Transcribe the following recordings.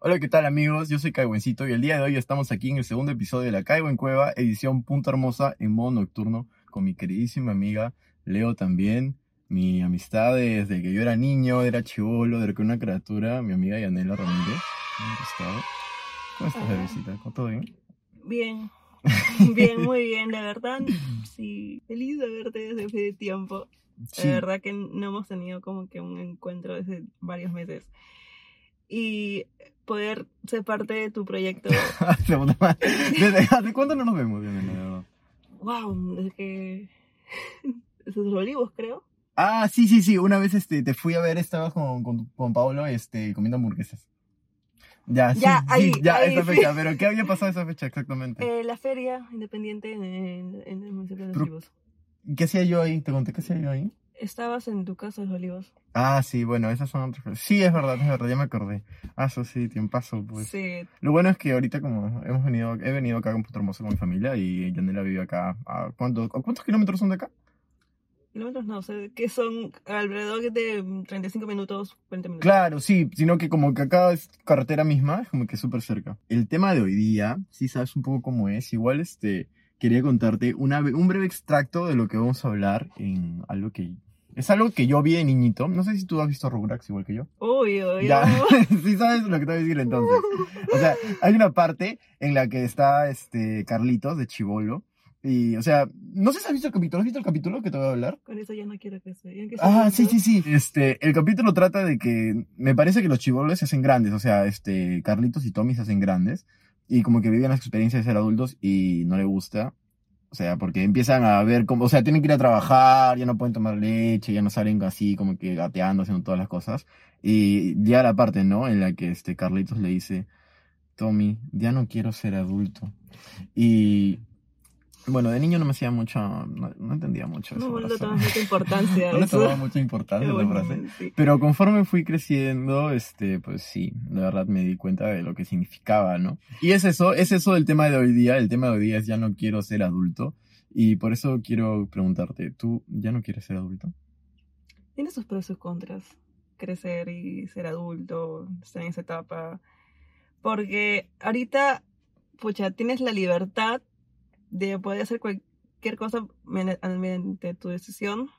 Hola, ¿qué tal amigos? Yo soy Caiwencito y el día de hoy estamos aquí en el segundo episodio de La Caigo en Cueva, edición Punta Hermosa en modo nocturno, con mi queridísima amiga Leo también, mi amistad desde que yo era niño, era chivolo, de que una criatura, mi amiga Yanela Ramírez. ¿Cómo estás, bebecita? ¿Todo bien? Bien, bien, muy bien, la verdad, sí, feliz de verte desde hace tiempo. La verdad que no hemos tenido como que un encuentro desde varios meses. Y poder ser parte de tu proyecto. ¿Desde hace cuánto no nos vemos? Wow, desde que... Desde los olivos, creo. Ah, sí, sí, sí. Una vez este, te fui a ver, estabas con, con, con Pablo este, comiendo hamburguesas. Ya, ya, sí, ahí, ya, esa fecha. Pero ¿qué había pasado esa fecha exactamente? Eh, la feria independiente en, en el municipio de Los Olivos. ¿Qué hacía yo ahí? ¿Te conté qué hacía yo ahí? Estabas en tu casa de Los Olivos. Ah, sí, bueno, esas son otras Sí, es verdad, es verdad, ya me acordé. Ah, eso sí, tiempazo, pues. Sí. Lo bueno es que ahorita como hemos venido, he venido acá con Puerto Hermoso con mi familia y Yanela vive acá. ¿A cuántos, ¿Cuántos kilómetros son de acá? Kilómetros no, sé, que son alrededor de 35 minutos, 20 minutos. Claro, sí, sino que como que acá es carretera misma, es como que súper cerca. El tema de hoy día, sí sabes un poco cómo es, igual este, quería contarte una, un breve extracto de lo que vamos a hablar en algo que es algo que yo vi de niñito. No sé si tú has visto Rugrats igual que yo. Uy, uy, ya. sí sabes lo que te voy a decir entonces. O sea, hay una parte en la que está este Carlitos de Chivolo. Y, o sea, no sé si has visto el capítulo. ¿Has visto el capítulo que te voy a hablar? Con eso ya no quiero que se Ah, sí, sí, sí. Este, el capítulo trata de que me parece que los chivolos se hacen grandes. O sea, este, Carlitos y Tommy se hacen grandes. Y como que viven las experiencias de ser adultos y no le gusta. O sea, porque empiezan a ver cómo, o sea, tienen que ir a trabajar, ya no pueden tomar leche, ya no salen así como que gateando, haciendo todas las cosas. Y ya la parte, ¿no? En la que este Carlitos le dice, Tommy, ya no quiero ser adulto. Y bueno, de niño no me hacía mucho, no, entendía mucho eso. No, no le tomaba mucha importancia. no le tomaba mucha importancia esa frase. Pero conforme fui creciendo, este, pues sí, de verdad me di cuenta de lo que significaba, ¿no? Y es eso, es eso del tema de hoy día. El tema de hoy día es ya no quiero ser adulto. Y por eso quiero preguntarte, ¿tú ya no quieres ser adulto? Tiene sus pros y sus contras. Crecer y ser adulto, estar en esa etapa. Porque ahorita, pucha, tienes la libertad de poder hacer cualquier cosa mediante tu decisión,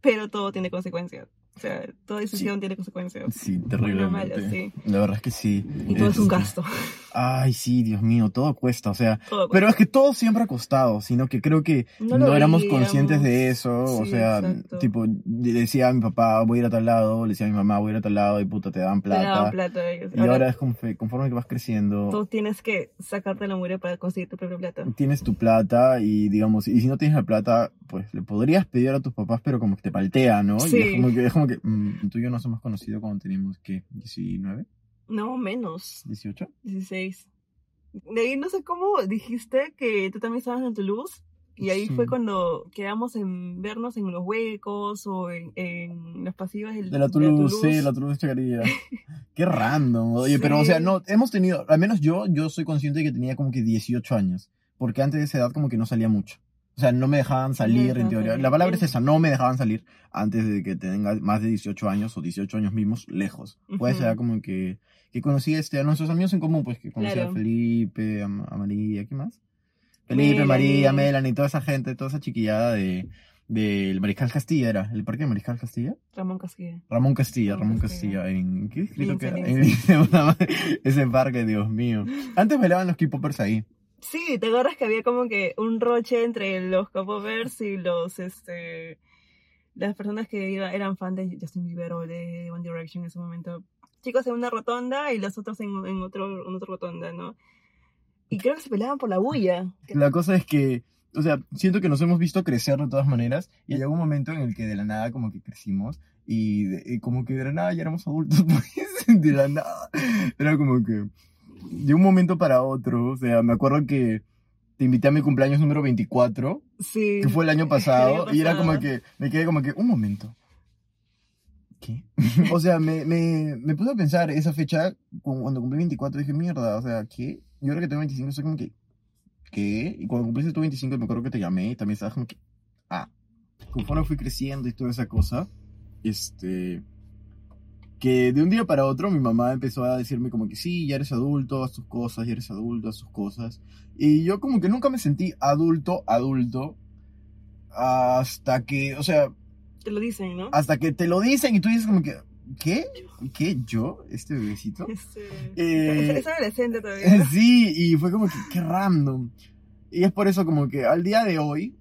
pero todo tiene consecuencias. O sea, toda decisión tiene consecuencias. Sí, terriblemente. La verdad es que sí. Y todo es, un gasto. Ay, sí, Dios mío, todo cuesta, o sea. Pero es que todo siempre ha costado, sino que creo que no, éramos conscientes de eso. o sea, tipo, decía a mi papá, voy a ir a tal lado, le decía a mi mamá, voy a ir a tal lado, y puta, te dan plata. Te dan plata. Y ahora, es conforme que vas creciendo. Tú tienes que sacarte la mugre para conseguir tu propia plata. Tienes tu plata y, digamos, y si no tienes la plata, pues le podrías pedir a tus papás, pero como que te paltea, ¿no? Sí. Y es como que, es como que mm, tú y yo nos hemos conocido cuando teníamos, ¿qué? ¿19? No, menos. ¿18? 16. De ahí no sé cómo dijiste que tú también estabas en Toulouse. Y ahí fue cuando quedamos en vernos en los huecos o en, en las pasivas del, de la Toulouse, sí, la Toulouse Chacarilla. Qué random. Oye, pero o sea, no, hemos tenido, al menos yo, yo soy consciente de que tenía como que 18 años. Porque antes de esa edad como que no salía mucho. O sea, no me dejaban salir en teoría. La palabra es esa, no me dejaban salir antes de que tenga más de 18 años o 18 años mismos lejos. Puede ser como que, que conocí este, a nuestros amigos en común, pues que conocí a Felipe, a, María, ¿qué más? Felipe, María, Melanie, toda esa gente, toda esa chiquillada de del Mariscal Castilla era, el parque de Mariscal Castilla. Ramón Castilla. Ramón Castilla, Ramón, Castilla. ¿En qué escrito que era? ese parque, Dios mío. Antes bailaban los K-popers ahí. Sí, ¿te acuerdas que había como que un roche entre los K-popers y los, este, las personas que eran fans de Justin Bieber o de One Direction en ese momento? Chicos en una rotonda y los otros en, otro, en otra rotonda, ¿no? Y creo que se peleaban por la bulla. La cosa es que, o sea, siento que nos hemos visto crecer de todas maneras y hay un momento en el que de la nada como que crecimos y, y como que de la nada ya éramos adultos, pues, de la nada. Era como que de un momento para otro, o sea, me acuerdo que te invité a mi cumpleaños número 24, sí, que fue el año pasado, y era como que, me quedé como que, un momento. ¿Qué? o sea, me, me, me puse a pensar esa fecha, cuando cumplí 24, dije, mierda, o sea, ¿qué? Yo ahora que tengo 25, soy como que, ¿qué? Y cuando cumpliste tu 25, me acuerdo que te llamé y también estabas como que, ah, conforme fui creciendo y toda esa cosa, este, que de un día para otro mi mamá empezó a decirme como que sí, ya eres adulto, haz tus cosas, ya eres adulto, haz tus cosas. Y yo como que nunca me sentí adulto, adulto, hasta que, o sea, Te lo dicen, ¿no? hasta que te lo dicen y tú dices como que, ¿qué? ¿Qué? ¿Yo? ¿Este bebecito? Este, Eh, es, es adolescente todavía. Sí, y fue como que, qué random. Y es por eso como que al día de hoy,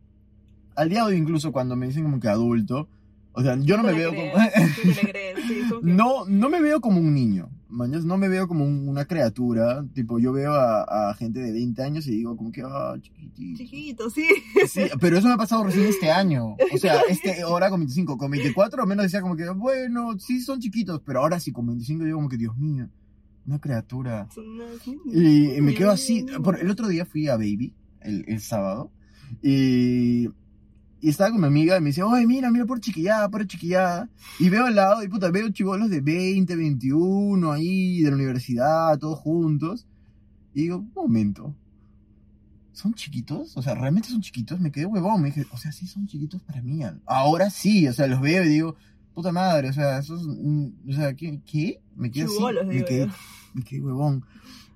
al día de hoy incluso cuando me dicen como que adulto, o sea, yo no me veo crees, como... sí, No, no me veo como un niño, mañas, no me veo como un- una criatura, tipo, yo veo a, a gente de 20 años y digo como que, ah, chiquitito. Chiquito, sí. Sí, pero eso me ha pasado recién este año, o sea, este, ahora con 25, con 24 al menos decía como que, bueno, sí son chiquitos, pero ahora sí con 25 digo como que, Dios mío, una criatura. Y, y me quedo así. Por, el otro día fui a Baby, el, el sábado, y, y estaba con mi amiga y me dice, oye, mira, mira por chiquillada, por chiquillada. Y veo al lado, y puta, veo chivolos de 20, 21 ahí, de la universidad, todos juntos. Y digo, un momento. ¿Son chiquitos? O sea, ¿realmente son chiquitos? Me quedé huevón. Me dije, o sea, sí son chiquitos para mí. Ahora sí, o sea, los veo y digo, puta madre, o sea, esos, mm, o sea, ¿qué? ¿Qué? Me quedé así. Me quedé, yo. me quedé huevón.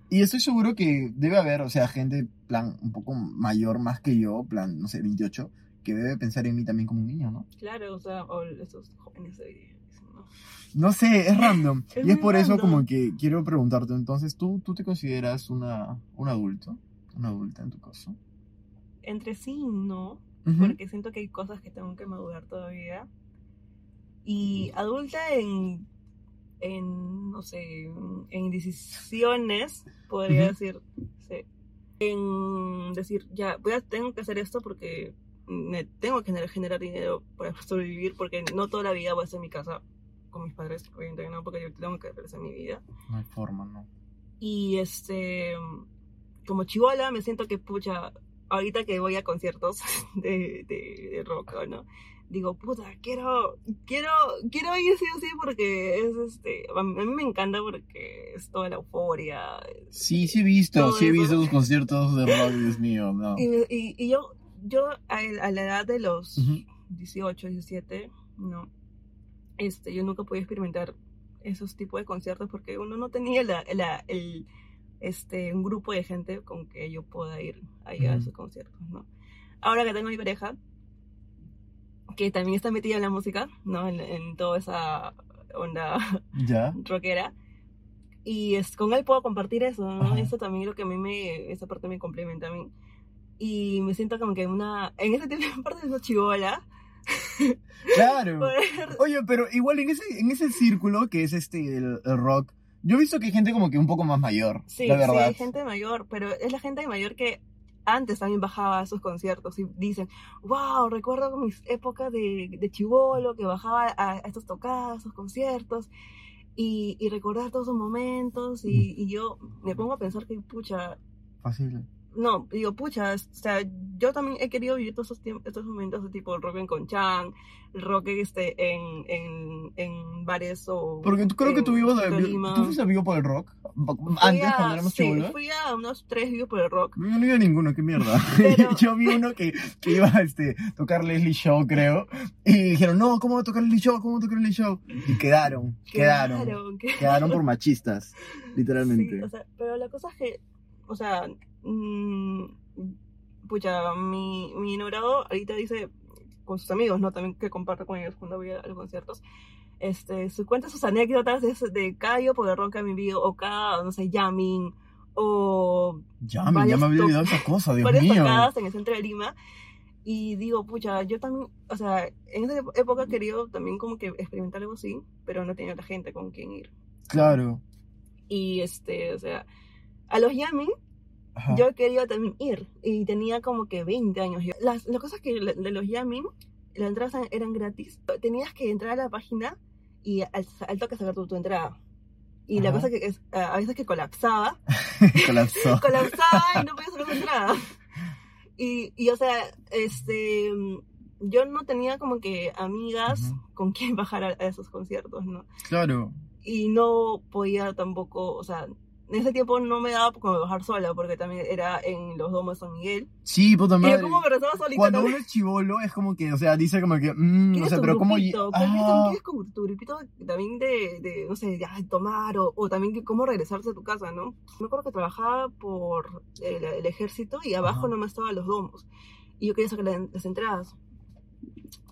Y estoy seguro que debe haber, o sea, gente, plan, un poco mayor más que yo, plan, no sé, 28, que debe pensar en mí también como un niño, ¿no? Claro, o sea, o esos jóvenes de hoy día, ¿no? No sé, es random. Es y es por eso como que quiero preguntarte, entonces, ¿tú, tú te consideras una, un adulto? ¿Una adulta en tu caso? Entre sí, no. Ujú. porque siento que hay cosas que tengo que madurar todavía. Y adulta en, en no sé, en decisiones, podría decir, sí. en decir, ya, voy a, tengo que hacer esto porque me tengo que generar, generar dinero para sobrevivir, porque no toda la vida voy a estar en mi casa con mis padres, obviamente no, porque yo tengo que realizar mi vida. No hay forma, ¿no? Y este, como chivola, me siento que, pucha, ahorita que voy a conciertos de, de, de rock, ¿no? Digo, puta, quiero, quiero, quiero ir sí o sí porque es este, a mí, me encanta porque es toda la euforia. Sí, sí he visto, sí he visto los conciertos de rock, Dios mío, no. Y, y, y yo, yo a, a la edad de los Ujú. 18, 17, no, este, yo nunca pude experimentar esos tipos de conciertos porque uno no tenía la, la- el, este, un grupo de gente con que yo pueda ir a esos conciertos, ¿no? Ahora que tengo mi pareja, que también está metida en la música, ¿no? En, en toda esa onda ¿Ya? rockera. Y es, con él puedo compartir eso, ¿no? Ajá. Eso también es lo que a mí me, esa parte me complementa a mí. Y me siento como que una, en ese tiempo, parte de esa chivola, Claro. Oye, pero igual en ese, en ese círculo que es este, el, el rock, yo he visto que hay gente como que un poco más mayor, sí, la sí, verdad. hay gente mayor, pero es la gente mayor que antes también bajaba a esos conciertos y dicen, wow, recuerdo mis épocas de, de chivolo, que bajaba a, a estos tocadas, a esos conciertos, y, y recordar todos esos momentos, y, y yo me pongo a pensar que, pucha, Fácil. No, digo, pucha, o sea, yo también he querido vivir todos tiempos, estos momentos de tipo rock en Conchán, rock este, en, en, en bares o... Porque tú creo que tú en vivas de. ¿Tú fuiste vivo por el rock? Antes, a- cuando éramos sí, fui a unos tres vivos por el rock. Yo no iba a ninguno, qué mierda. Pero- Yo vi uno que, que iba a este, tocar Leslie Show, creo. Y dijeron, no, ¿cómo va a tocar Leslie Show? ¿Cómo va a tocar Leslie Show? Y quedaron, quedaron. Quedaron, quedaron. Quedaron por machistas, literalmente. Sí, o sea, pero la cosa es que, o sea, mm, pucha, mi, mi enamorado ahorita dice con sus amigos, ¿no? También que comparto con ellos cuando voy a, los conciertos. Este, se cuenta sus anécdotas de, de cada el rock que han vivido, o cada, no sé, jamming, o me, ya me había olvidado esa cosa, Dios varias mío. tocadas en el centro de Lima. Y digo, pucha, yo también, o sea, en esa época he querido también como que experimentar algo así, pero no tenía la gente con quien ir. Claro. Y este, o sea, a los jamming Ajá. yo quería también ir y tenía como que 20 años. Las, las cosas que de los jamming, las entradas eran gratis. Tenías que entrar a la página y al, al toque sacar tu, tu entrada. Y la cosa que es, a veces que colapsaba, Colapsó. colapsaba y no podía sacar tu entrada. Y, y o sea, este, yo no tenía como que amigas con quien bajar a, a esos conciertos, ¿no? Claro. y no podía tampoco, o sea, en ese tiempo no me daba como bajar sola, porque también era en los domos de San Miguel. Sí, puta Y madre. yo como me rezaba solita. Cuando también. uno es chivolo, es como que, o sea, dice como que, mm, o ¿Quieres sea, pero como... Ah, ¿Quieres como tu grupito también de, de, no sé, ya, de tomar o, o también cómo regresarse a tu casa, ¿no? Me acuerdo que trabajaba por el, el ejército y abajo Ajá. nomás estaban los domos. Y yo quería sacar la- las entradas.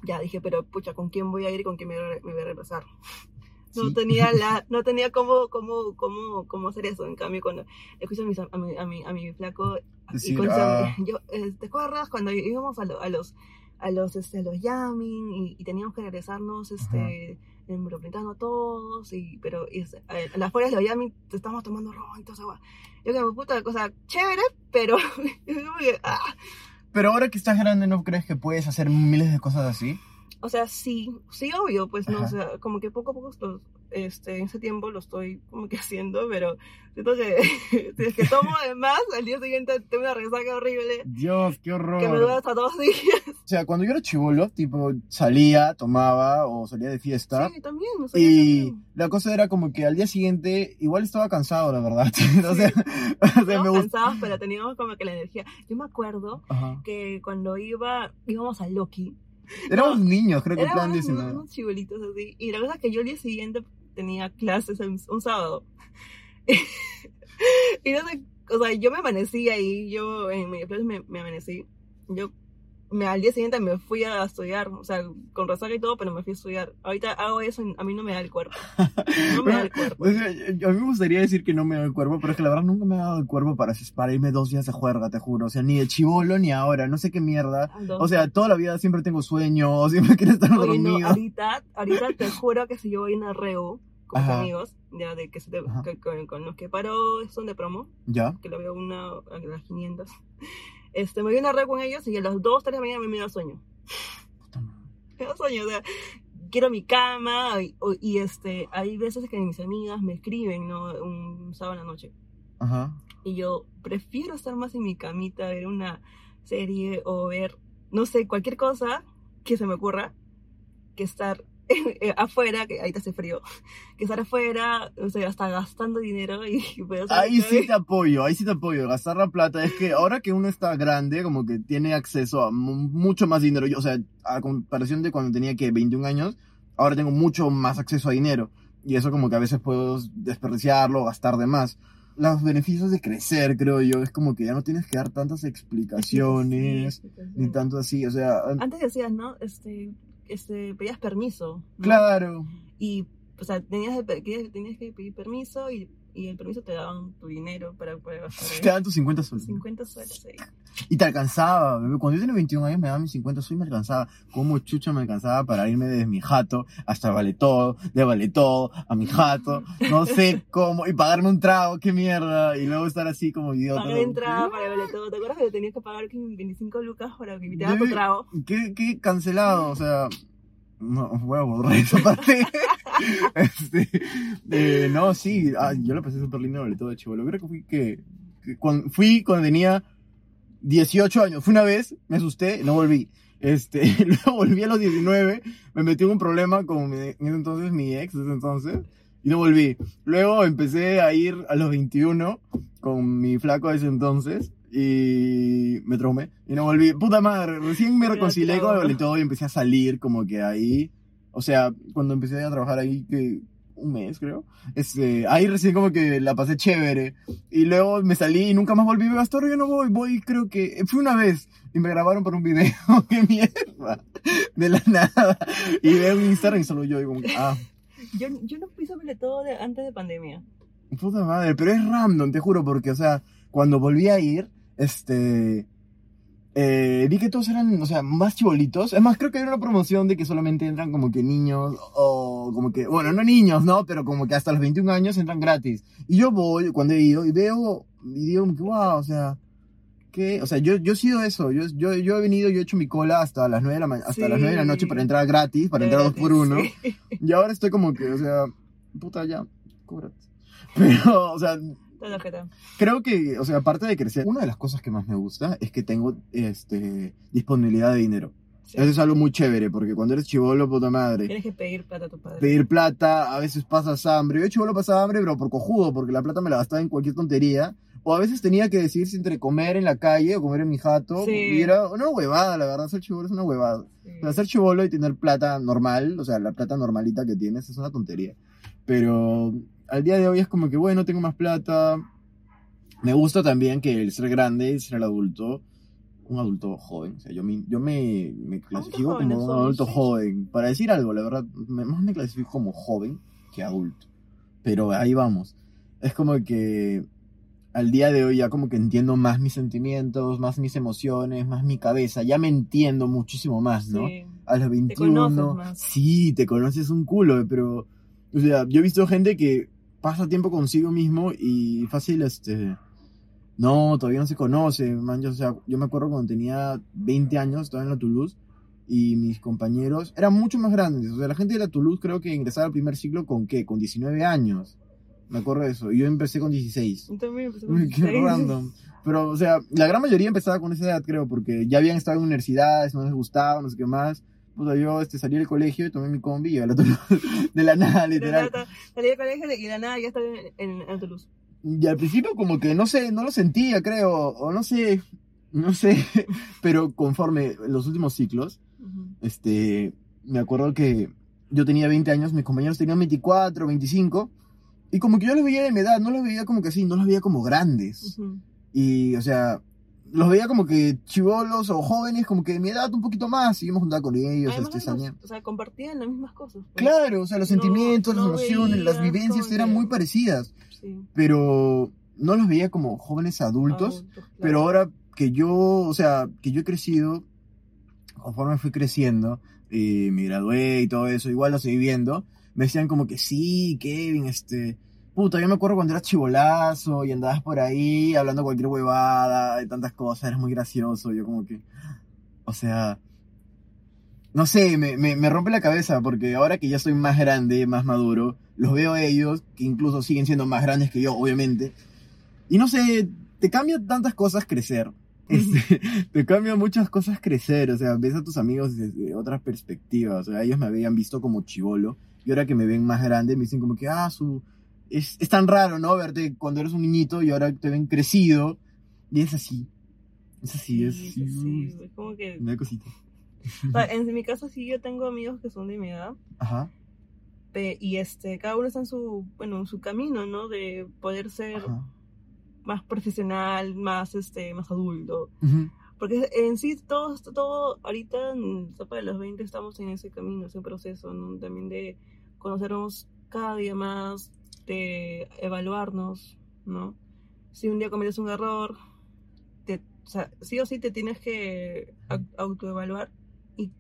Ya dije, pero pucha, ¿con quién voy a ir y con quién me, me voy a regresar? No Sí. tenía la, no tenía cómo, cómo, cómo, cómo hacer eso. En cambio, cuando escucho a, mis, a, mi, a, mi, a mi flaco y con ah. yo, eh, ¿te acuerdas cuando íbamos a, lo- a los a los este a los jamming y, y teníamos que regresarnos este en Metropolitano todos y pero y, a, las afueras de te estamos tomando ron esa guay. yo que puta cosa chévere pero ah. Pero ahora que estás grande, ¿no crees que puedes hacer miles de cosas así? O sea sí sí obvio pues no Ajá. o sea como que poco a poco este en ese tiempo lo estoy como que haciendo pero siento que si es que tomo de más al día siguiente tengo una resaca horrible Dios, qué horror. que me dura hasta dos días O sea, cuando yo era chivolo, tipo, salía, tomaba o salía de fiesta. sí también Y también. la cosa era como que al día siguiente igual estaba cansado, la verdad. o sea, o sea, me gustó. cansados, pero teníamos como que la energía. Yo me acuerdo Ajá. que cuando iba, íbamos a Loki, Éramos niños, creo que unos, 19. unos chibolitos así, y la cosa es que yo el día siguiente tenía clases un, sábado. y no sé, o sea, yo me amanecí ahí, yo en mi me, me amanecí, yo me, al día siguiente me fui a estudiar, o sea, con resaca y todo, pero me fui a estudiar. Ahorita hago eso, y a mí no me da el cuerpo. No me da el cuerpo. O sea, yo- a mí me gustaría decir que no me da el cuerpo, pero es que la verdad nunca me ha dado el cuerpo para, para irme dos días de juerga, te juro. O sea, ni de chivolo ni ahora, no sé qué mierda. O sea, toda la vida siempre tengo sueño, siempre quiero estar Oye, no, dormido. ahorita, ahorita te juro que si yo voy a una reu con mis amigos, ya de que, se te- que- con, con los que paro son de promo, ¿Ya? que lo veo una a las 500, este, me voy a una reu con ellos y a las 2, 3 de la mañana me da sueño. Me da sueño, o sea, quiero mi cama y, y, este, hay veces que mis amigas me escriben, ¿no? Un sábado en la noche. Ajá. Y yo prefiero estar más en mi camita, ver una serie o ver, no sé, cualquier cosa que se me ocurra, que estar afuera, que ahorita hace frío, que estar afuera, o sea, hasta gastando dinero y Ahí sí te apoyo, ahí sí te apoyo. Gastar la plata es que ahora que uno está grande, como que tiene acceso a mu- mucho más dinero. Yo, o sea, a comparación de cuando tenía que 21 años, ahora tengo mucho más acceso a dinero. Y eso como que a veces puedo desperdiciarlo, gastar de más. Los beneficios de crecer, creo yo, es como que ya no tienes que dar tantas explicaciones, ni tanto así. O sea, Antes decías, ¿no? Este, este, pedías permiso. ¿no? claro. Y, o sea, tenías, tenías que pedir permiso y, y el permiso te daban tu dinero para poder gastar. Te dan tus 50 soles. 50 soles ahí. Y te alcanzaba, bebé. Cuando yo tenía 21 años me daban mis 50 soles y me alcanzaba. Como chucha me alcanzaba para irme desde mi jato hasta Vale Todo, de Vale Todo a mi jato, no sé cómo, y pagarme un trago, qué mierda, y luego estar así como idiota. Pagar entrada para verle todo. ¿Te acuerdas que tenías que pagar que 25 lucas para que te haga tu trago? Qué, qué cancelado, o sea. No, voy a borrar esa parte. Este, eh, no, sí, ah, yo lo pasé súper lindo Vale Todo de chivolo. Creo que fui que, que cuando, fui cuando tenía 18 años. Fui una vez, me asusté, no volví. Este, luego volví a los 19, me metí en un problema con mi- en ese entonces mi ex, de ese entonces, y no volví. Luego empecé a ir a los 21 con mi flaco de ese entonces, y me traumé, y no volví. Puta madre, recién me reconcilié con el todo y empecé a salir como que ahí, o sea, cuando empecé a trabajar ahí, que un mes creo, este, ahí recién como que la pasé chévere. Y luego me salí y nunca más volví a gastar. Yo no voy, voy, creo que. Fui una vez y me grabaron para un video. ¡Qué mierda! De la nada. Y veo en Instagram y solo yo. Y como, ah, Yo, yo no fui sobre todo de, antes de pandemia. puta madre. Pero es random, te juro, porque, o sea, cuando volví a ir, este. Eh, vi que todos eran, o sea, más chibolitos. Es más, creo que hay una promoción de que solamente entran como que niños, o como que, bueno, no niños, ¿no? Pero como que hasta los 21 años entran gratis. Y yo voy, cuando he ido, y veo, y digo, wow, o sea, que, o sea, yo, yo he sido eso. Yo, yo, yo he venido, yo he hecho mi cola hasta las 9 de la, hasta Sí. las 9 de la noche para entrar gratis, para entrar dos por uno. Sí. Y ahora estoy como que, o sea, puta, ya, cóbrate. Pero, o sea, Creo que, o sea, aparte de crecer, una de las cosas que más me gusta es que tengo este, disponibilidad de dinero. Sí. Eso es algo muy chévere, porque cuando eres chivolo, puta madre, Tienes que pedir plata a tu padre. pedir plata, a veces pasas hambre. Yo chivolo pasaba hambre, pero por cojudo, porque la plata me la gastaba en cualquier tontería. O a veces tenía que decidirse entre comer en la calle o comer en mi jato. Sí. Y era una huevada, la verdad, ser chivolo es una huevada. Sí. O sea, ser chivolo y tener plata normal, o sea, la plata normalita que tienes es una tontería. Pero al día de hoy es como que, bueno, tengo más plata. Me gusta también que el ser grande, ser el adulto, un adulto joven. O sea, yo me, yo me, me clasifico como un adulto joven. Para decir algo, la verdad, más me clasifico como joven que adulto. Pero ahí vamos. Es como que al día de hoy ya como que entiendo más mis sentimientos, más mis emociones, más mi cabeza. Ya me entiendo muchísimo más, ¿no? Sí. a los 21. conoces más. Sí, te conoces un culo, pero. O sea, yo he visto gente que pasa tiempo consigo mismo y fácil, este. No, todavía no se conoce, man. Yo, o sea, yo me acuerdo cuando tenía 20 años, estaba en la Toulouse, y mis compañeros eran mucho más grandes. O sea, la gente de la Toulouse creo que ingresaba al primer ciclo con qué? Con 19 años. Me acuerdo de eso. Y yo empecé con 16. Yo también empecé con Uy, Qué 16. random. Pero, o sea, la gran mayoría empezaba con esa edad, creo, porque ya habían estado en universidades, no les gustaba, no sé qué más. Puta, yo este, salí del colegio y tomé mi combi y al otro de la nada, De literal. nada, Salí del colegio y de la nada ya estaba en, en, en Toulouse. Y al principio como que no sé, no lo sentía, creo, o no sé, no sé, pero conforme los últimos ciclos, Ujú. este, me acuerdo que yo tenía 20 años, mis compañeros tenían 24, 25, y como que yo los veía de mi edad, no los veía como que así, no los veía como grandes. Ujú. Y, o sea, los veía como que chivolos o jóvenes, como que de mi edad un poquito más, y yo me juntaba con ellos, Además, este, o sea, compartían las mismas cosas. pues. Claro, o sea, los No- sentimientos, no las emociones, las vivencias eran que- muy parecidas, Sí. pero no los veía como jóvenes adultos, Adultos, claro. pero ahora que yo, o sea, que yo he crecido, conforme fui creciendo, y me gradué y todo eso, igual lo seguí viendo, me decían como que sí, Kevin, este, puta, yo me acuerdo cuando eras chivolazo y andabas por ahí hablando cualquier huevada y tantas cosas, eres muy gracioso, yo como que, o sea, no sé, me, me, me rompe la cabeza porque ahora que ya soy más grande, más maduro, los veo a ellos, que incluso siguen siendo más grandes que yo, obviamente, y no sé, te cambia tantas cosas crecer. Este, te cambia muchas cosas crecer, o sea, ves a tus amigos desde otra perspectiva, o sea, ellos me habían visto como chivolo, y ahora que me ven más grande me dicen como que, ah, su... Es, es tan raro, ¿no? Verte cuando eres un niñito y ahora te ven crecido, y es así. Es así, es Sí, así. sí, es como que... Da cosita. o sea, en mi caso sí yo tengo amigos que son de mi edad. Ajá, pe- y este, cada uno está en su, bueno, en su camino, ¿no? De poder ser ajá. más profesional, más, este, más adulto. Ujú, Porque en sí, todo, todo ahorita, en etapa de los 20, estamos en ese camino, ese proceso, ¿no? También de conocernos cada día más, de evaluarnos, ¿no? Si un día cometes un error, te, o sea, sí o sí te tienes que au- autoevaluar y,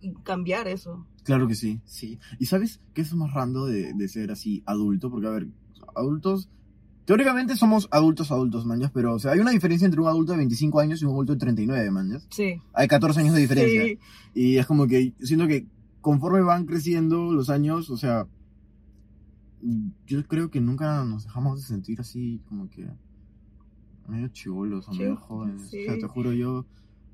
y cambiar eso. Claro que sí, sí. ¿Y sabes qué es más rando de, de ser así adulto? Porque, a ver, adultos... Teóricamente somos adultos adultos, mañas, pero, o sea, hay una diferencia entre un adulto de 25 años y un adulto de 39, mañas. Sí. Hay 14 años de diferencia. Sí. Y es como que siento que conforme van creciendo los años, o sea, yo creo que nunca nos dejamos de sentir así como que medio chivolos o medio jóvenes. O sí. sea, te juro yo,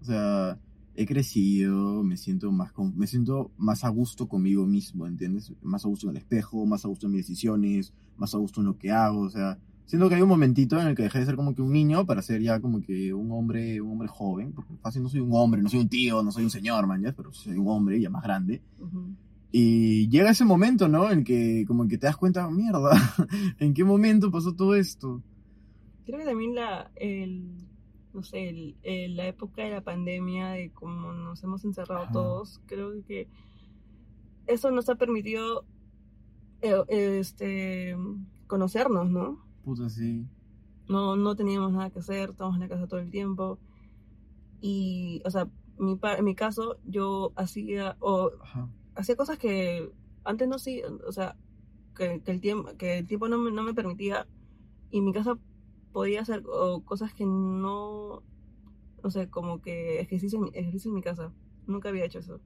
o sea, he crecido, me siento más con- me siento más a gusto conmigo mismo, ¿entiendes? Más a gusto en el espejo, más a gusto en mis decisiones, más a gusto en lo que hago, o sea, siento que hay un momentito en el que dejé de ser como que un niño para ser ya como que un hombre, un hombre joven, porque fácil no soy un hombre, no soy un tío, no soy un señor, man, ¿ya? pero soy un hombre ya más grande. Ujú. Y llega ese momento, ¿no? En que como que te das cuenta, mierda, ¿en qué momento pasó todo esto? Creo que también la, el, no sé, el- el- la época de la pandemia, de cómo nos hemos encerrado Ajá. todos, creo que eso nos ha permitido eh, este, conocernos, ¿no? Puta, sí. No, no teníamos nada que hacer, estábamos en la casa todo el tiempo. Y, o sea, mi, en mi caso, yo hacía, o Ajá. Hacía cosas que antes no sí, o sea, que, que el tiempo, que el tiempo no me, no me permitía y en mi casa podía hacer o, cosas que no, no sé, como que ejercicio, en mi- ejercicio en mi casa. Nunca había hecho eso.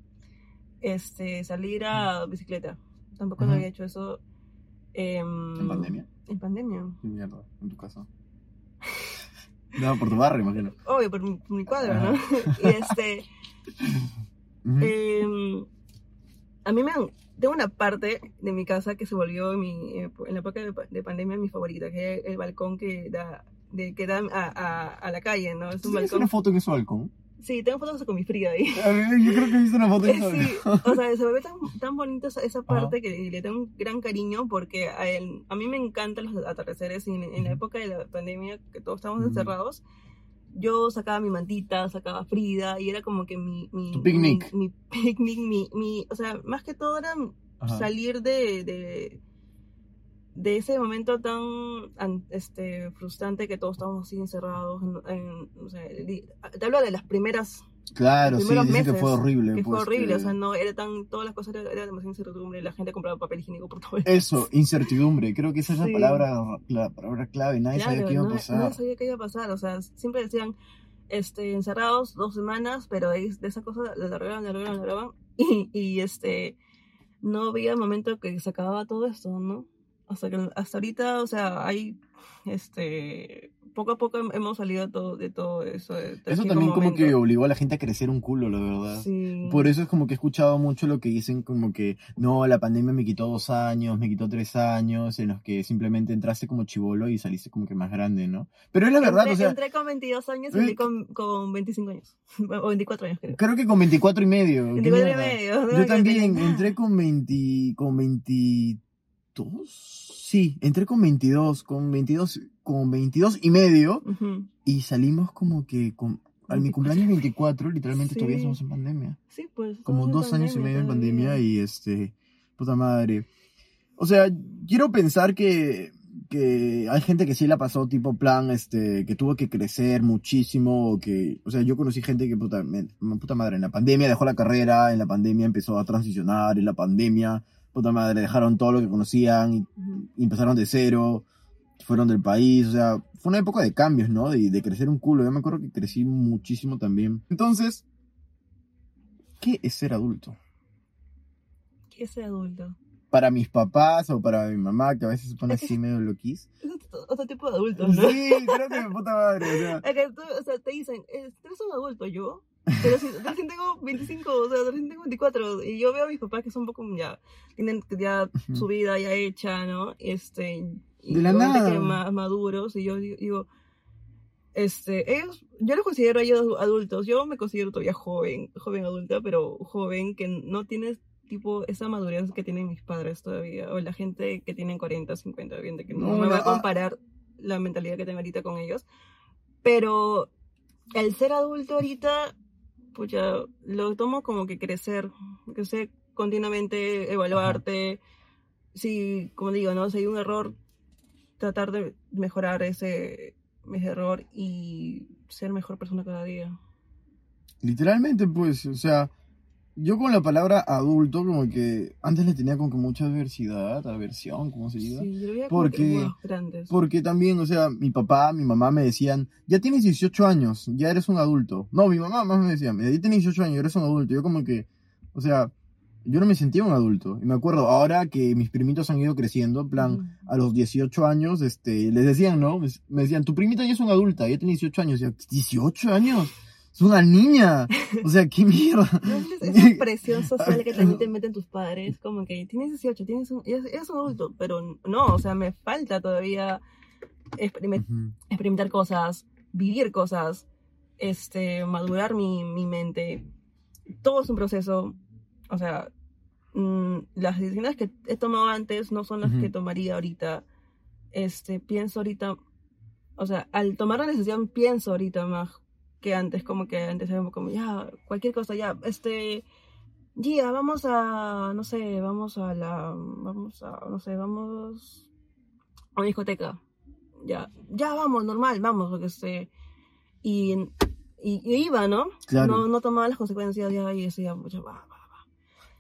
Este, salir a bicicleta. Tampoco había hecho eso. em, ¿En pandemia? En pandemia. ¿Qué mierda? ¿En tu casa? No, por tu barrio, imagino. Obvio, por mi, por mi cuadro, Ajá. ¿no? y este. Eh, a mí me han- tengo una parte de mi casa que se volvió en, mi, eh, en la época de, de pandemia mi favorita, que es el balcón que da, de, que da a, a- a la calle, ¿no? Es un ¿Tienes balcón. una foto en ese balcón? Sí, tengo fotos con mi fría ahí. A ver, yo creo que he visto una foto en ese Sí, balcón. o sea, se ve tan, tan bonita esa, parte que le tengo un gran cariño porque a, él- a mí me encantan los atardeceres y en, en la época de la pandemia que todos estábamos encerrados, yo sacaba mi mantita, sacaba Frida y era como que mi... mi Tu picnic. Mi, mi picnic, mi, mi... O sea, más que todo era Ajá. salir de, de, de ese momento tan an- este, frustrante que todos estábamos así encerrados. En, en- o sea, el- te hablo de las primeras Claro, sí, dicen que meses, fue horrible. que fue pues, horrible, que- o sea, no, era tan, todas las cosas eran, era demasiada incertidumbre, la gente compraba papel higiénico por todo el Eso, incertidumbre. Creo que esa es la Sí. palabra, la palabra clave. Nadie sabía Claro, qué iba a pasar. nadie sabía qué iba a pasar, o sea, siempre decían, este, encerrados dos semanas, pero de, de esa cosa la largaban, la largaban, la largaban, y, y este, no había momento que se acababa todo esto, ¿no? Hasta que, hasta ahorita, o sea, hay, este, poco a poco hemos salido de todo, de todo eso. de- Eso también como que obligó a la gente a crecer un culo, la verdad. Sí. Por eso es como que he escuchado mucho lo que dicen como que no, la pandemia me quitó dos años, me quitó tres años, en los que simplemente entraste como chivolo y saliste como que más grande, ¿no? Pero es la verdad, entré, o sea, entré con 22 años y eh, salí con, con 25 años. O 24 años, creo. creo que con 24 y medio. ¿qué 24 y medio. ¿no? Yo también entré con 20, con 22, sí, entré con 22, con 22, con 22 y medio y salimos como que con, al mi 24. cumpleaños 24, literalmente Sí. todavía estamos en pandemia. Sí, pues. como dos años y medio en pandemia y este, puta madre. O sea, quiero pensar que, que hay gente que sí la pasó tipo plan, este, que tuvo que crecer muchísimo, o que, o sea, yo conocí gente que puta, me- puta madre, en la pandemia dejó la carrera, en la pandemia empezó a transicionar, en la pandemia, puta madre, dejaron todo lo que conocían y, empezaron de cero, fueron del país, o sea, fue una época de cambios, ¿no? De, de crecer un culo, yo me acuerdo que crecí muchísimo también. Entonces, ¿qué es ser adulto? ¿Qué es ser adulto? para mis papás o para mi mamá, que a veces se pone así medio loquis. Es otro, tipo de adulto, ¿no? Sí, creo que puta madre. O sea, Es que tú, o sea, te dicen, eh, ¿tú eres un adulto yo? Pero si recién tengo 25, o sea, recién tengo 24, y yo veo a mis papás que son un poco ya, tienen ya su vida ya hecha, ¿no? Este, y De la nada. que más maduros, y yo digo, este, ellos, yo los considero a ellos adultos, yo me considero todavía joven, joven adulta, pero joven que no tiene tipo esa madurez que tienen mis padres todavía, o la gente que tienen 40, 50, bien, de que no, No, me va a ah. comparar la mentalidad que tengo ahorita con ellos, pero el ser adulto ahorita, pues ya lo tomo como que crecer, crecer continuamente, evaluarte, si, como digo, ¿no? Si hay un error, tratar de mejorar ese, ese error y ser mejor persona cada día. literalmente, pues, o sea, yo con la palabra adulto, como que antes le tenía como que mucha adversidad, aversión, ¿cómo se diga? Sí, yo veía como Porque- grandes. Porque también, o sea, mi papá, mi mamá me decían, ya tienes 18 años, ya eres un adulto. No, mi mamá más me decía, ya tienes 18 años, eres un adulto. Yo como que, o sea, yo no me sentía un adulto. Y me acuerdo, ahora que mis primitos han ido creciendo, en plan, Ujú. a los 18 años, este, les decían, ¿no? Me decían, tu primita ya es una adulta, ya tiene 18 años. Y yo, ¿18 años? Es una niña. O sea, qué mierda. ¿No es esa presión social que también te meten tus padres? Como que tienes 18, tienes un, eres, un adulto, pero no, o sea, me falta todavía experimentar cosas, vivir cosas, este, madurar mi, mi mente. Todo es un proceso. O sea, mm, las decisiones que he tomado antes no son las que tomaría ahorita. Este, pienso ahorita, o sea, al tomar la decisión pienso ahorita más que antes, como que antes era como, ya, cualquier cosa, ya, este, Gia, vamos a, no sé, vamos a la, vamos a, no sé, vamos a una discoteca. Ya, ya vamos, normal, vamos, porque este, y, y, y iba, ¿no? Claro. No, no tomaba las consecuencias ya y decía, ya, va, va, va.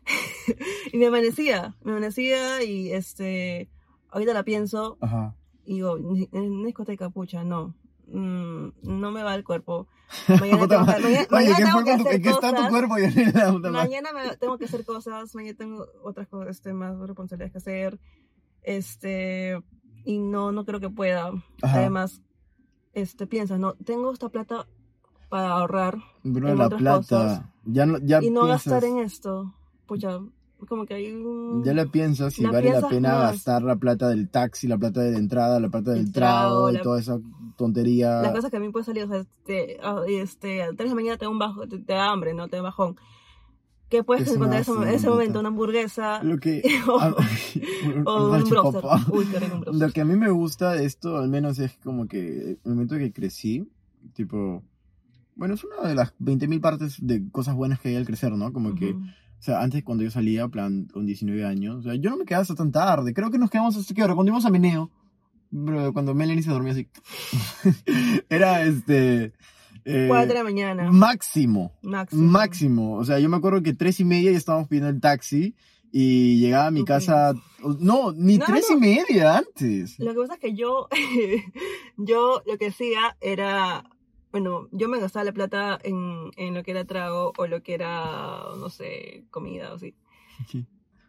y me amanecía, me amanecía y este, ahorita la pienso Ajá. y digo, "Ni- en una discoteca, pucha, no. Mm, no me va el cuerpo. Mañana tengo que, madre. mañana- Oye, mañana ¿qué tengo fue que con tu, hacer que está tu cosas. cuerpo y? Mañana me- tengo que hacer cosas, mañana tengo otras cosas, este, más responsabilidades que hacer. Este, y no, no creo que pueda. Ajá. Además, este, piensas, no, tengo esta plata para ahorrar. Bro, en la otras plata. cosas. Ya no, ya y no piensas, gastar en esto. Pucha, como que hay un... Ya la piensas si vale la pena más. gastar la plata del taxi, la plata de la entrada, la plata del El trago y toda esa tontería. Las cosas que a mí pueden salir, o sea, este, ah, este, a las 3 de la mañana te da un bajo, te, te da hambre, ¿no? Te da bajón. ¿Qué puedes encontrar en ese, ese momento? Una hamburguesa Lo que... o, ah, un- o un chipapa. Uy, qué rico un. Lo que a mí me gusta de esto, al menos, es como que el momento que crecí, tipo... Bueno, es una de las 20.000 partes de cosas buenas que hay al crecer, ¿no? Como que... Ujú. O sea, antes cuando yo salía, plan, con 19 años, o sea, yo no me quedaba hasta tan tarde. Creo que nos quedamos hasta que ahora, cuando íbamos a Meneo, bro, cuando Melanie se dormía así. Era este. eh, 4 de la mañana. máximo. Máximo. Máximo. O sea, yo me acuerdo que tres y media ya estábamos pidiendo el taxi y llegaba a mi casa. No, ni No, tres no. y media antes. Lo que pasa es que yo, yo lo que hacía era, bueno, yo me gastaba la plata en, en lo que era trago o lo que era, no sé, comida o así.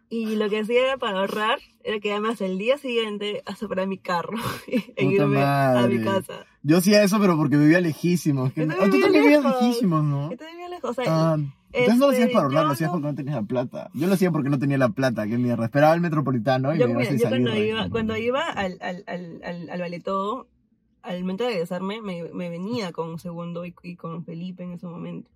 Y lo que hacía era para ahorrar, era quedarme hasta el día siguiente a separar mi carro e irme a mi casa. Yo hacía eso, pero porque vivía lejísimos. Que- Yo también tú vivía también vivías lejísimos, ¿no? Estoy bien lejos, o sea, Ah, entonces no lo hacías este, para ahorrar, yo lo hacías porque no tenías la plata. Yo lo hacía porque no tenía la plata, qué mierda. Esperaba el metropolitano y yo, me iba mira, yo cuando iba, cuando iba al, al, al, al, al Vale Todo, al momento de regresarme, me, me venía con Segundo y, y con Felipe en ese momento.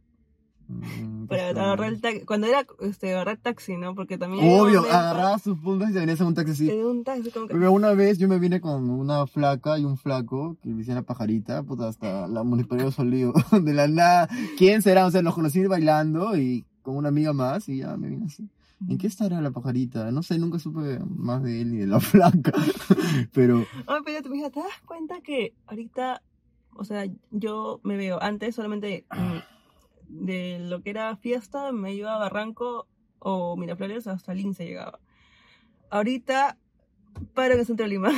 Mm, Para pues, agarrar el taxi, cuando era este, agarrar taxi, ¿no? Porque también... Obvio, obviamente, agarrabas tus puntos y te venías en un taxi así. En un taxi, como que... Pero Una vez yo me vine con una flaca y un flaco que le decían la pajarita, puta, hasta la municipalidad de Solío. De la nada, ¿quién será? O sea, nos conocí bailando y con una amiga más y ya me vine así. ¿En qué estará la pajarita? No sé, nunca supe más de él y de la flaca. Pero, Ay, pero ¿te das cuenta que ahorita, o sea, yo me veo, antes solamente mm, de lo que era fiesta, me iba a Barranco o Miraflores hasta Lince llegaba. Ahorita paro en el centro de Lima.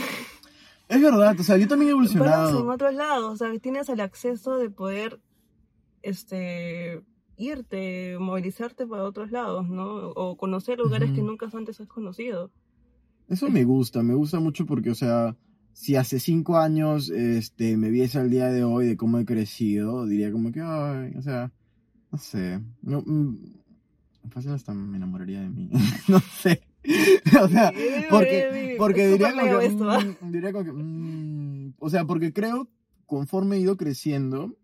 es verdad, o sea, yo también he evolucionado. otros lados, o sea, tienes el acceso de poder, este, irte, movilizarte para otros lados, ¿no? O conocer lugares que Ujú. nunca antes has conocido. Eso me gusta, me gusta mucho porque, o sea, si hace cinco años este, me viese al día de hoy de cómo he crecido, diría como que, ay, o sea, no sé, no, mm, fácil hasta me enamoraría de mí, no sé, o sea, porque, porque Es diría como que, mm, diría como que, mm, o sea, porque creo, conforme he ido creciendo,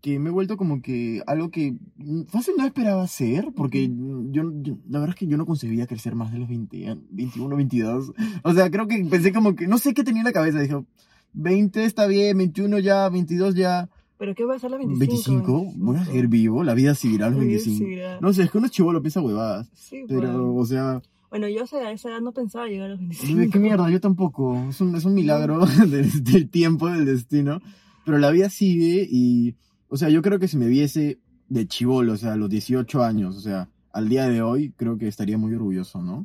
que me he vuelto como que algo que mm, fácil no esperaba ser, porque yo, yo- la verdad es que yo no concebía crecer más de los 20, 21, 22. O sea, creo que pensé como que, no sé qué tenía en la cabeza, dijo, 20 está bien, 21 ya, 22 ya, ¿Pero qué va a ser la 25? 25, voy a seguir vivo, la vida seguirá a los Oye, 25. sí, ya. No sé, es que uno chivolo piensa huevadas, Sí, pero, pues. o sea, Bueno, yo a esa edad no pensaba llegar a los 25. ¿de qué mierda? Yo tampoco, es un, es un milagro del, del tiempo, del destino, pero la vida sigue y, o sea, yo creo que si me viese de chivolo, o sea, a los 18 años, o sea, al día de hoy, creo que estaría muy orgulloso, ¿no?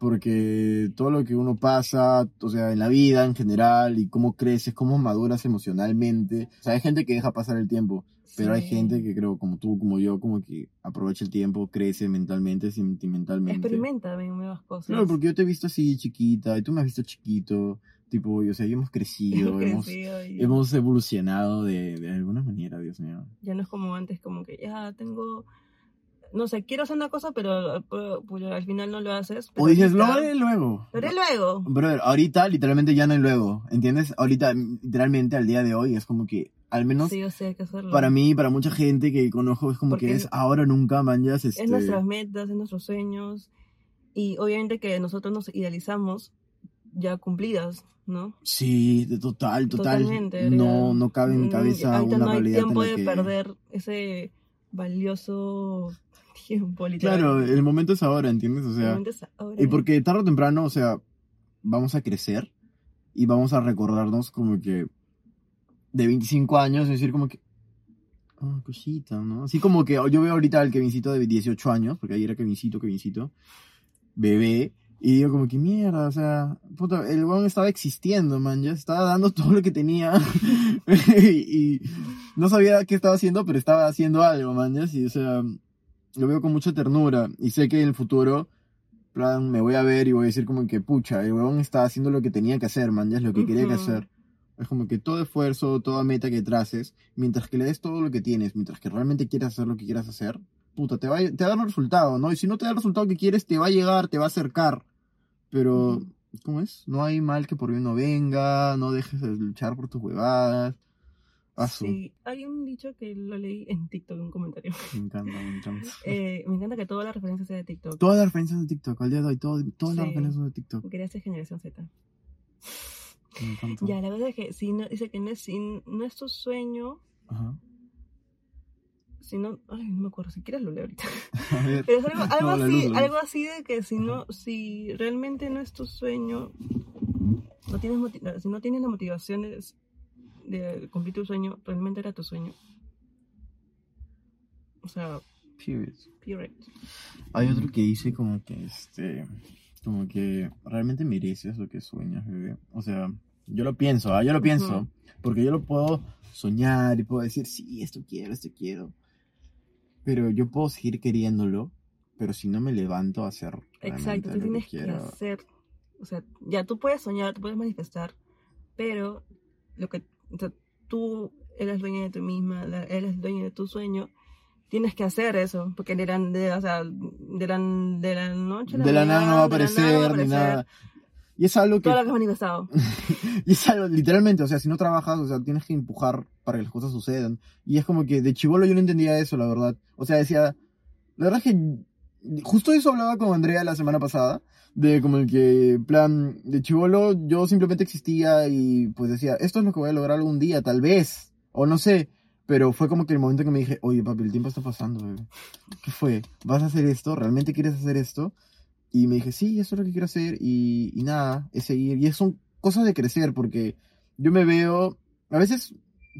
Porque todo lo que uno pasa, o sea, en la vida en general, y cómo creces, cómo maduras emocionalmente. O sea, hay gente que deja pasar el tiempo, pero hay Sí. gente que creo, como tú, como yo, como que aprovecha el tiempo, crece mentalmente, sentimentalmente. Experimenta también nuevas cosas. Claro, porque yo te he visto así chiquita, y tú me has visto chiquito, tipo, o sea, y hemos crecido, Hemos hemos, crecido y hemos evolucionado de, de alguna manera, Dios mío. Ya no es como antes, como que ya tengo. No sé, quiero hacer una cosa, pero, pero- pero al final no lo haces. O dices, lo haré luego. Lo haré luego. Brother, ahorita literalmente ya no hay luego, ¿entiendes? Ahorita, literalmente al día de hoy es como que, al menos Sí, sé, hay que para mí, para mucha gente que conozco, es como Porque que es ahora o nunca, man, ya este... Es nuestras metas, es nuestros sueños. Y obviamente que nosotros nos idealizamos ya cumplidas, ¿no? Sí, de total, total. Totalmente. no, no cabe en mi Mm, cabeza Ahorita una no hay realidad tiempo de que... perder ese valioso tiempo. Claro, el momento es ahora, ¿entiendes? O sea, y porque tarde o temprano, o sea, vamos a crecer y vamos a recordarnos como que de 25 años, es decir, como que, ah, cosita, ¿no? Así como que yo veo ahorita al Kevincito de 18 años, porque ahí era Kevincito, Kevincito, bebé, y digo como que mierda, o sea, puta, el weón estaba existiendo, man, ya estaba dando todo lo que tenía y, y no sabía qué estaba haciendo, pero estaba haciendo algo, man, ya, sí, o sea, lo veo con mucha ternura y sé que en el futuro plan, me voy a ver y voy a decir como que, pucha, el huevón está haciendo lo que tenía que hacer, man, ya es lo que quería que hacer. Es como que todo esfuerzo, toda meta que traces, mientras que le des todo lo que tienes, mientras que realmente quieras hacer lo que quieras hacer, puta, te va, a- te va a dar un resultado, ¿no? Y si no te da el resultado que quieres, te va a llegar, te va a acercar. Pero. ¿cómo es? No hay mal que por bien no venga, no dejes de luchar por tus huevadas. Sí, hay un dicho que lo leí en TikTok, en un comentario. me encanta, me encanta. Eh, me encanta que toda la referencia sea de TikTok. Todas las referencias de TikTok, al día de hoy, todo- todas las referencias son de TikTok. Ser generación Z. Me encanta. Ya, la verdad es que si no, dice que no es, si no es tu sueño, Ajá. si no, ay, no me acuerdo, si quieres lo leo ahorita. A ver. Pero es algo, algo No, la así, luz, algo así de que si no, si realmente no es tu sueño, no tienes si no tienes la motivación de, cumplir tu sueño, realmente era tu sueño. O sea, Period. period. Hay otro que dice como que este como que realmente mereces lo que sueñas, bebé. O sea, yo lo pienso, ¿ah? yo lo pienso, Ujú. porque yo lo puedo soñar y puedo decir, sí, esto quiero, esto quiero. Pero yo puedo seguir queriéndolo, pero si no me levanto a hacer Exacto, tú tienes que que hacer, o sea, ya tú puedes soñar, tú puedes manifestar, pero lo que o sea, tú eres dueño de ti misma, la- eres dueño de tu sueño, tienes que hacer eso, porque de la, de, o sea, de la, de la noche a De la nada no va a la aparecer, ni nada. Y es algo que Todo lo que has manifestado. Y es algo, literalmente, o sea, si no trabajas, o sea, tienes que empujar para que las cosas sucedan. Y es como que de chivolo yo no entendía eso, la verdad. O sea, decía, la verdad es que justo eso hablaba con Andrea la semana pasada, de como el que, en plan, de chivolo yo simplemente existía y pues decía, esto es lo que voy a lograr algún día, tal vez, o no sé. Pero fue como que el momento que me dije, oye papi, el tiempo está pasando, bebé. ¿Qué fue? ¿Vas a hacer esto? ¿Realmente quieres hacer esto? Y me dije, sí, eso es lo que quiero hacer. Y, y nada, es seguir. Y son cosas de crecer, porque yo me veo, a veces,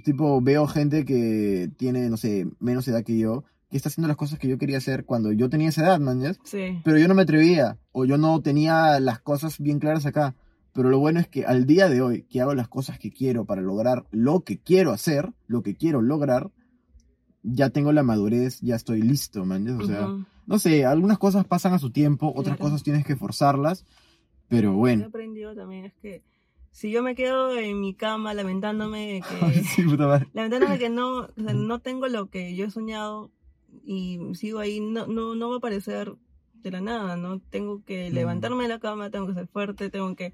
tipo, veo gente que tiene, no sé, menos edad que yo, que está haciendo las cosas que yo quería hacer cuando yo tenía esa edad, man. Sí. Pero yo no me atrevía, o yo no tenía las cosas bien claras acá. Pero lo bueno es que al día de hoy, que hago las cosas que quiero para lograr lo que quiero hacer, lo que quiero lograr, ya tengo la madurez, ya estoy listo, man. O sea, Ujú. no sé, algunas cosas pasan a su tiempo, otras Claro. cosas tienes que forzarlas, pero que he bueno. aprendido también es que si yo me quedo en mi cama lamentándome de que Sí, puta madre. lamentándome que no, o sea, no tengo lo que yo he soñado y sigo ahí, no, no, no va a aparecer de la nada, ¿no? Tengo que Mm. levantarme de la cama, tengo que ser fuerte, tengo que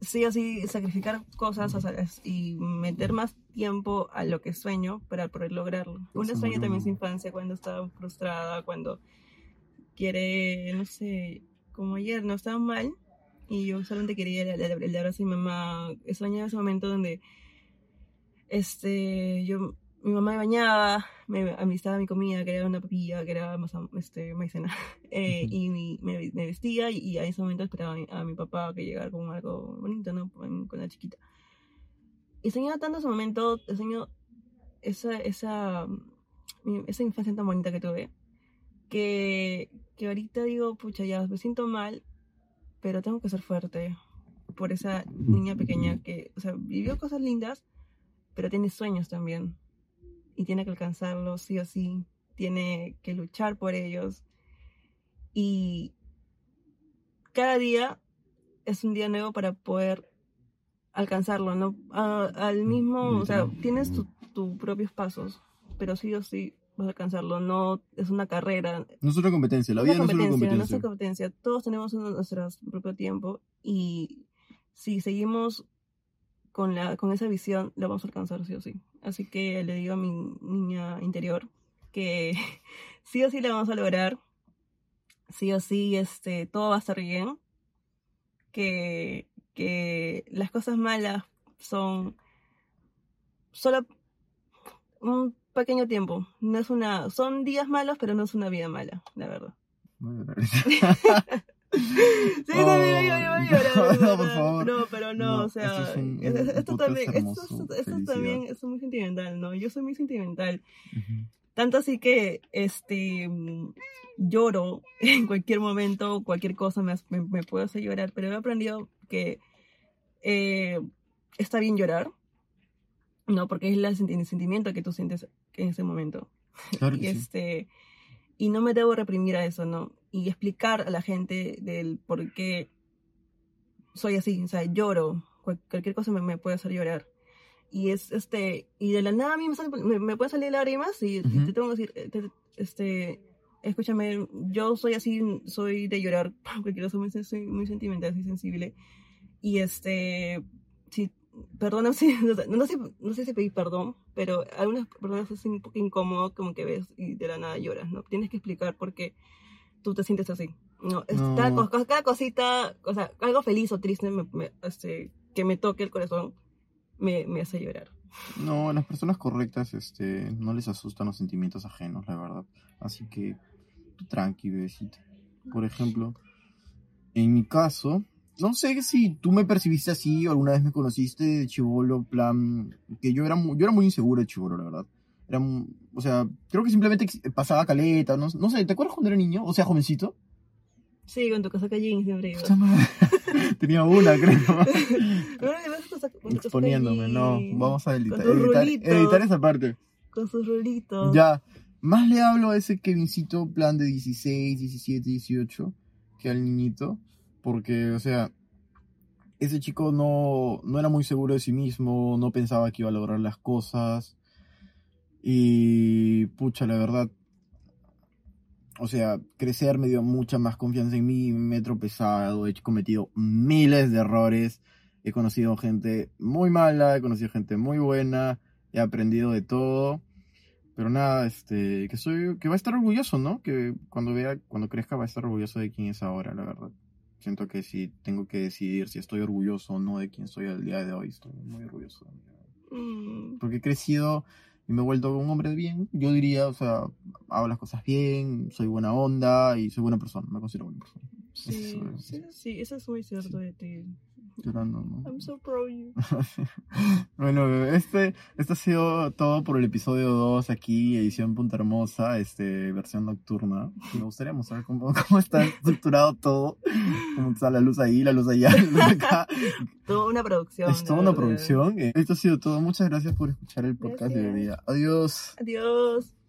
sí o sí sacrificar cosas o sea, es- y meter más tiempo a lo que sueño para poder lograrlo. Uno sueña también su infancia cuando estaba frustrada, cuando quiere, no sé, como ayer, no estaba mal y yo solamente quería el, el- el abrazo de mi mamá. Soñaba ese momento donde este, yo, mi mamá me bañaba, me administraba mi comida, que era una papilla, que era maza- este, maicena, eh, Ujú. y mi- me, me vestía y, y a ese momento esperaba a mi, a mi papá que llegara con algo bonito, ¿no? Con, con la chiquita. Y soñaba tanto ese momento, soñó esa, esa, esa infancia tan bonita que tuve, que, que ahorita digo, pucha, ya me siento mal, pero tengo que ser fuerte por esa niña pequeña que, o sea, vivió cosas lindas, pero tiene sueños también. Y tiene que alcanzarlos, sí o sí. Tiene que luchar por ellos. Y cada día es un día nuevo para poder alcanzarlo, ¿no? A- al mismo, o sea, tienes tu- tus propios pasos, pero sí o sí vas a alcanzarlo. No es una carrera, No es una competencia, la vida no es una no es competencia. una competencia. Todos tenemos nuestro propio tiempo y si seguimos con, la, con esa visión, la vamos a alcanzar sí o sí. Así que le digo a mi niña interior que sí o sí la vamos a lograr. Sí o sí, este, todo va a estar bien. Que, que las cosas malas son solo un pequeño tiempo. No es una, son días malos, pero no es una vida mala, la verdad. Voy Sí, también yo, yo voy a llorar. No, por favor. No, pero no, No, o sea, esto es un- es- es- esto también, hermoso, esto, esto felicidad. también es muy sentimental, ¿no? Yo soy muy sentimental. Tanto así que, este, lloro en cualquier momento, cualquier cosa me, me, me puede hacer llorar, pero he aprendido que eh, está bien llorar, ¿no? Porque es el sentimiento que tú sientes en ese momento. Claro y que sí. este y no me debo reprimir a eso no y explicar a la gente del por qué soy así o sea lloro cual- cualquier cosa me, me puede hacer llorar. Y es este, y de la nada a mí me, salen- me, me pueden salir lágrimas y, y Ujú. te tengo que decir, eh, te- este, escúchame, yo soy así, soy de llorar cualquier cosa, muy, soy muy sentimental, soy sensible. Y este, sí, perdona, sí, no, sé- no sé, no sé si pedir perdón, pero algunas personas es un poco incómodo como que ves y de la nada lloras, ¿no? Tienes que explicar por qué tú te sientes así. No, es- No. Cada, cada cosita, o sea, algo feliz o triste me- me- este, que me toque el corazón me, me hace llorar. No, a las personas correctas este, no les asustan los sentimientos ajenos, la verdad. Así que, tranqui, bebecita. Por ejemplo, en mi caso, no sé si tú me percibiste así o alguna vez me conociste de chivolo, plan, que yo era muy, yo era muy inseguro de chivolo, la verdad. Era, o sea, creo que simplemente pasaba caleta, no, no sé, ¿te acuerdas cuando era niño? O sea, jovencito. Sí, con tu casaca jeans siempre madre. Tenía una, creo. Exponiéndome, no, vamos a editar, editar esa parte. Con sus rulitos. Ya, más le hablo a ese Kevincito plan de 16, 17, 18 que al niñito, porque, o sea, ese chico no, no era muy seguro de sí mismo, no pensaba que iba a lograr las cosas, y pucha, la verdad, o sea, crecer me dio mucha más confianza en mí, me he tropezado, he cometido miles de errores, he conocido gente muy mala, he conocido gente muy buena, he aprendido de todo. Pero nada, este, que soy, que va a estar orgulloso, ¿no? Que cuando vea, cuando crezca va a estar orgulloso de quién es ahora, la verdad. Siento que si tengo que decidir si estoy orgulloso o no de quién soy al día de hoy, estoy muy orgulloso. Mm, Porque he crecido y me he vuelto un hombre bien, yo diría, o sea, hago las cosas bien, soy buena onda y soy buena persona, me considero buena persona. sí, Eso sí, sí, eso es muy cierto de ti. Llorando, ¿no? I'm so proud of you. bueno, este, este ha sido todo por el episodio 2 aquí, edición Punta Hermosa, este, versión nocturna. Me gustaría mostrar cómo, cómo está estructurado todo, cómo está la luz ahí, la luz allá, la luz acá. Toda una producción. Es toda una producción. Esto ha sido todo. Muchas gracias por escuchar el podcast de hoy Gracias. día. Adiós. Adiós.